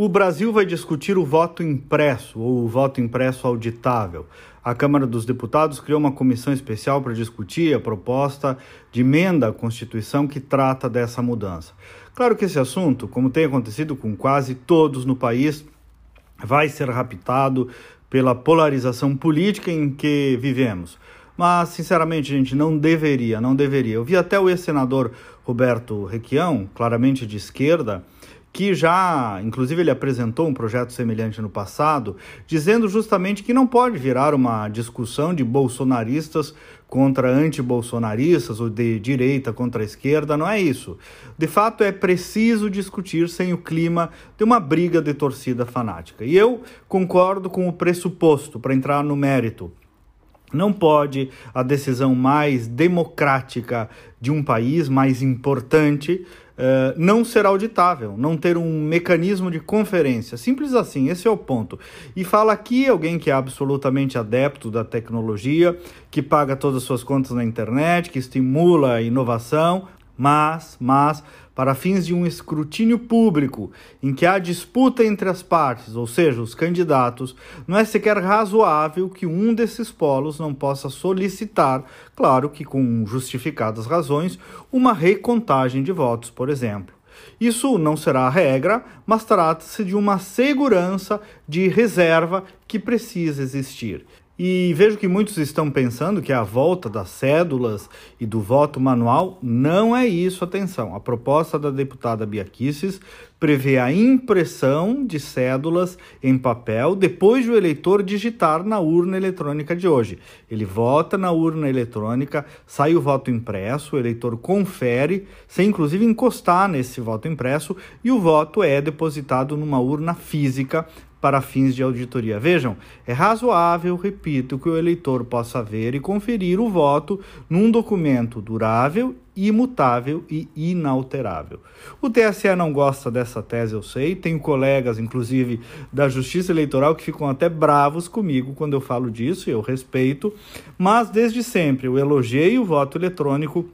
O Brasil vai discutir o voto impresso ou o voto impresso auditável. A Câmara dos Deputados criou uma comissão especial para discutir a proposta de emenda à Constituição que trata dessa mudança. Claro que esse assunto, como tem acontecido com quase todos no país, vai ser raptado pela polarização política em que vivemos. Mas, sinceramente, gente, não deveria, não deveria. Eu vi até o ex-senador Roberto Requião, claramente de esquerda, que já, inclusive, ele apresentou um projeto semelhante no passado, dizendo justamente que não pode virar uma discussão de bolsonaristas contra anti-bolsonaristas ou de direita contra esquerda, não é isso. De fato, é preciso discutir sem o clima de uma briga de torcida fanática. E eu concordo com o pressuposto, para entrar no mérito. Não pode a decisão mais democrática de um país, mais importante, uh, não ser auditável, não ter um mecanismo de conferência. Simples assim, esse é o ponto. E fala aqui alguém que é absolutamente adepto da tecnologia, que paga todas as suas contas na internet, que estimula a inovação, mas, mas, para fins de um escrutínio público em que há disputa entre as partes, ou seja, os candidatos, não é sequer razoável que um desses polos não possa solicitar, claro que com justificadas razões, uma recontagem de votos, por exemplo. Isso não será a regra, mas trata-se de uma segurança de reserva que precisa existir. E vejo que muitos estão pensando que a volta das cédulas e do voto manual não é isso, atenção. A proposta da deputada Bia Kicis prevê a impressão de cédulas em papel depois de o eleitor digitar na urna eletrônica de hoje. Ele vota na urna eletrônica, sai o voto impresso, o eleitor confere, sem inclusive encostar nesse voto impresso, e o voto é depositado numa urna física para fins de auditoria. Vejam, é razoável, repito, que o eleitor possa ver e conferir o voto num documento durável, imutável e inalterável. O TSE não gosta dessa tese, eu sei. Tenho colegas, inclusive, da Justiça Eleitoral que ficam até bravos comigo quando eu falo disso, eu respeito, mas desde sempre eu elogiei o voto eletrônico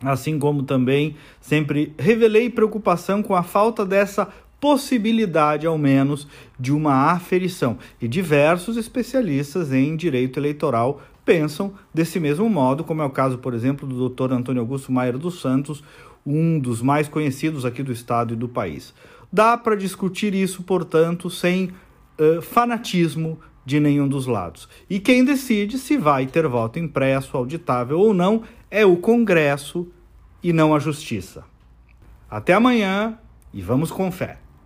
assim como também sempre revelei preocupação com a falta dessa possibilidade, ao menos, de uma aferição. E diversos especialistas em direito eleitoral pensam desse mesmo modo, como é o caso, por exemplo, do Dr. Antônio Augusto Maier dos Santos, um dos mais conhecidos aqui do estado e do país. Dá para discutir isso, portanto, sem uh, fanatismo de nenhum dos lados. E quem decide se vai ter voto impresso, auditável ou não é o Congresso e não a Justiça. Até amanhã e vamos com fé.